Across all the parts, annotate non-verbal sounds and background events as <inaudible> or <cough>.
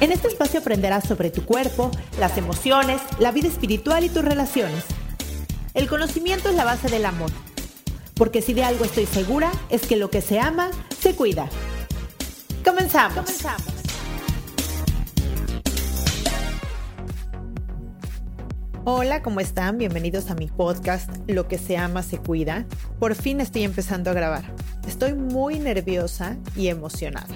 En este espacio aprenderás sobre tu cuerpo, las emociones, la vida espiritual y tus relaciones. El conocimiento es la base del amor porque si de algo estoy segura es que lo que se ama, se cuida. Comenzamos. Hola, ¿cómo están? Bienvenidos a mi podcast Lo que se ama, se cuida. Por fin estoy empezando a grabar. Estoy muy nerviosa y emocionada.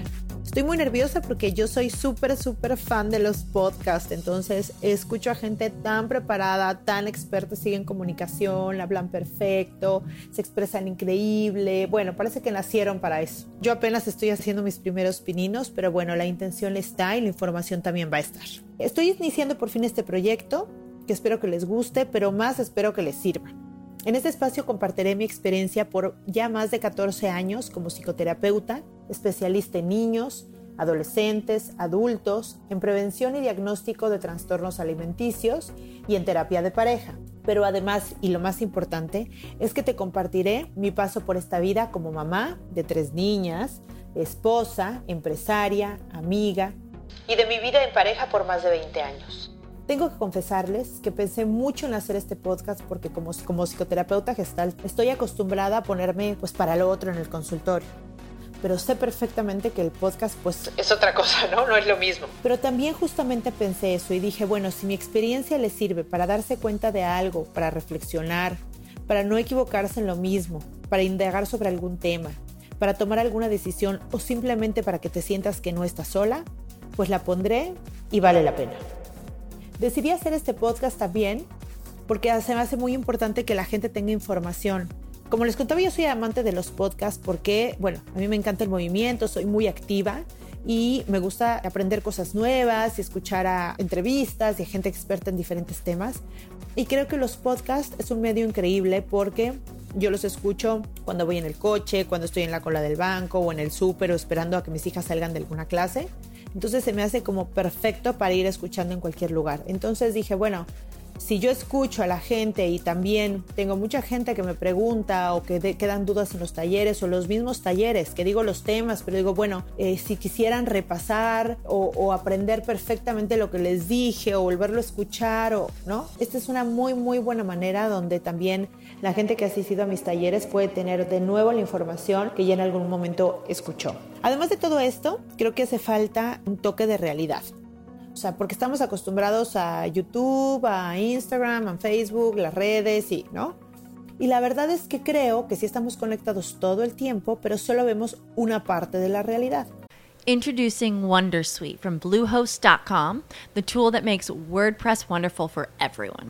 Estoy muy nerviosa porque yo soy súper, súper fan de los podcasts, entonces escucho a gente tan preparada, tan experta, siguen comunicación, hablan perfecto, se expresan increíble, bueno, parece que nacieron para eso. Yo apenas estoy haciendo mis primeros pininos, pero bueno, la intención está y la información también va a estar. Estoy iniciando por fin este proyecto, que espero que les guste, pero más espero que les sirva. En este espacio compartiré mi experiencia por ya más de 14 años como psicoterapeuta, especialista en niños, adolescentes, adultos, en prevención y diagnóstico de trastornos alimenticios y en terapia de pareja. Pero además, y lo más importante, es que te compartiré mi paso por esta vida como mamá de tres niñas, esposa, empresaria, amiga y de mi vida en pareja por más de 20 años. Tengo que confesarles que pensé mucho en hacer este podcast porque como, como psicoterapeuta gestal estoy acostumbrada a ponerme pues para lo otro en el consultorio. Pero sé perfectamente que el podcast pues es otra cosa, ¿no? No es lo mismo. Pero también justamente pensé eso y dije, bueno, si mi experiencia le sirve para darse cuenta de algo, para reflexionar, para no equivocarse en lo mismo, para indagar sobre algún tema, para tomar alguna decisión o simplemente para que te sientas que no estás sola, pues la pondré y vale la pena. Decidí hacer este podcast también porque se me hace muy importante que la gente tenga información. Como les contaba, yo soy amante de los podcasts porque, bueno, a mí me encanta el movimiento, soy muy activa y me gusta aprender cosas nuevas y escuchar a entrevistas y a gente experta en diferentes temas. Y creo que los podcasts es un medio increíble porque yo los escucho cuando voy en el coche, cuando estoy en la cola del banco o en el súper o esperando a que mis hijas salgan de alguna clase. Entonces se me hace como perfecto para ir escuchando en cualquier lugar. Entonces dije, bueno, si yo escucho a la gente y también tengo mucha gente que me pregunta o que quedan dudas en los talleres o los mismos talleres, que digo los temas, pero digo, bueno, eh, si quisieran repasar o, aprender perfectamente lo que les dije o volverlo a escuchar ¿no? Esta es una muy, muy buena manera donde también la gente que ha asistido a mis talleres puede tener de nuevo la información que ya en algún momento escuchó. Además de todo esto, creo que hace falta un toque de realidad. O sea, porque estamos acostumbrados a YouTube, a Instagram, a Facebook, las redes y, ¿no? Y la verdad es que creo que sí estamos conectados todo el tiempo, pero solo vemos una parte de la realidad. Introducing Wondersuite from Bluehost.com, the tool that makes WordPress wonderful for everyone.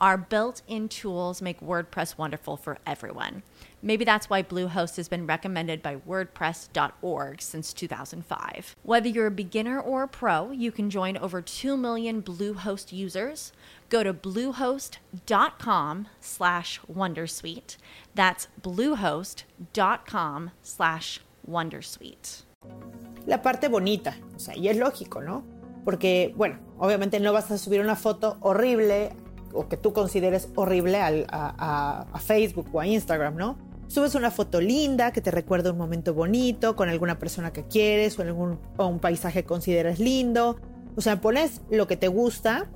Our built in tools make WordPress wonderful for everyone. Maybe that's why Bluehost has been recommended by WordPress.org since 2005. Whether you're a beginner or a pro, you can join over 2 million Bluehost users. Go to bluehost.com slash wondersuite. That's bluehost.com slash wondersuite. La parte bonita, o sea, y es lógico, ¿no? Porque, bueno, obviamente no vas a subir una foto horrible o que tú consideres horrible a, Facebook o a Instagram, ¿no? Subes una foto linda que te recuerda un momento bonito con alguna persona que quieres o, algún, o un paisaje que consideras lindo. O sea, pones lo que te gusta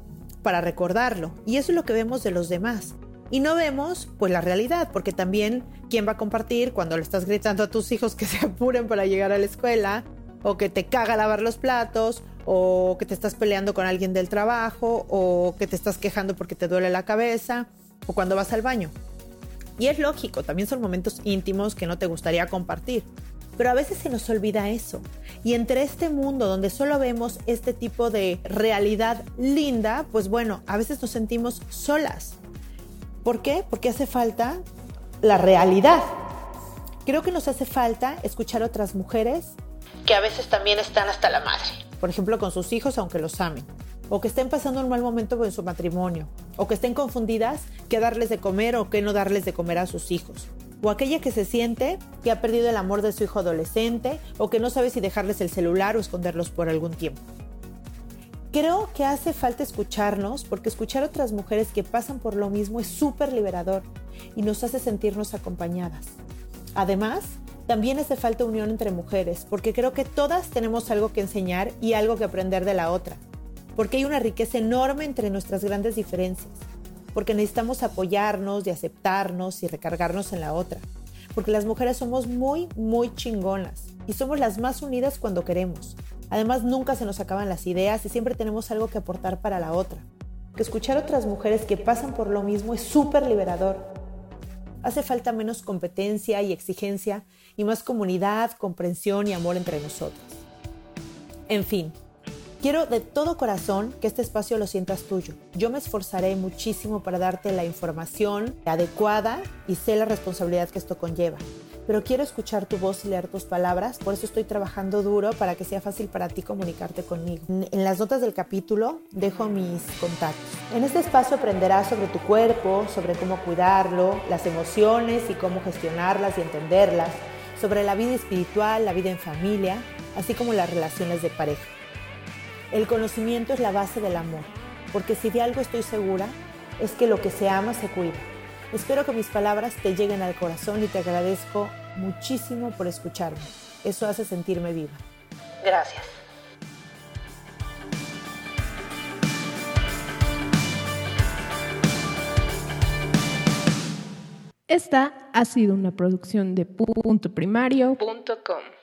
para recordarlo. Y eso es lo que vemos de los demás. Y no vemos, pues, la realidad, porque también, ¿quién va a compartir cuando le estás gritando a tus hijos que se <laughs> apuren para llegar a la escuela? O que te caga lavar los platos, o que te estás peleando con alguien del trabajo, o que te estás quejando porque te duele la cabeza, o cuando vas al baño. Y es lógico, también son momentos íntimos que no te gustaría compartir. Pero a veces se nos olvida eso. Y entre este mundo donde solo vemos este tipo de realidad linda, pues bueno, a veces nos sentimos solas. ¿Por qué? Porque hace falta la realidad. Creo que nos hace falta escuchar otras mujeres que a veces también están hasta la madre. Por ejemplo, con sus hijos, aunque los amen o que estén pasando un mal momento en su matrimonio, o que estén confundidas qué darles de comer o qué no darles de comer a sus hijos, o aquella que se siente que ha perdido el amor de su hijo adolescente, o que no sabe si dejarles el celular o esconderlos por algún tiempo. Creo que hace falta escucharnos porque escuchar a otras mujeres que pasan por lo mismo es súper liberador y nos hace sentirnos acompañadas. Además, también hace falta unión entre mujeres porque creo que todas tenemos algo que enseñar y algo que aprender de la otra porque hay una riqueza enorme entre nuestras grandes diferencias, porque necesitamos apoyarnos y aceptarnos y recargarnos en la otra, porque las mujeres somos muy, muy chingonas y somos las más unidas cuando queremos. Además, nunca se nos acaban las ideas y siempre tenemos algo que aportar para la otra. Que escuchar otras mujeres que pasan por lo mismo es súper liberador. Hace falta menos competencia y exigencia y más comunidad, comprensión y amor entre nosotros. En fin, Quiero de todo corazón que este espacio lo sientas tuyo. Yo me esforzaré muchísimo para darte la información adecuada y sé la responsabilidad que esto conlleva. Pero quiero escuchar tu voz y leer tus palabras, por eso estoy trabajando duro para que sea fácil para ti comunicarte conmigo. En las notas del capítulo dejo mis contactos. En este espacio aprenderás sobre tu cuerpo, sobre cómo cuidarlo, las emociones y cómo gestionarlas y entenderlas, sobre la vida espiritual, la vida en familia, así como las relaciones de pareja. El conocimiento es la base del amor, porque si de algo estoy segura, es que lo que se ama se cuida. Espero que mis palabras te lleguen al corazón y te agradezco muchísimo por escucharme. Eso hace sentirme viva. Gracias. Esta ha sido una producción de puntoprimario.com.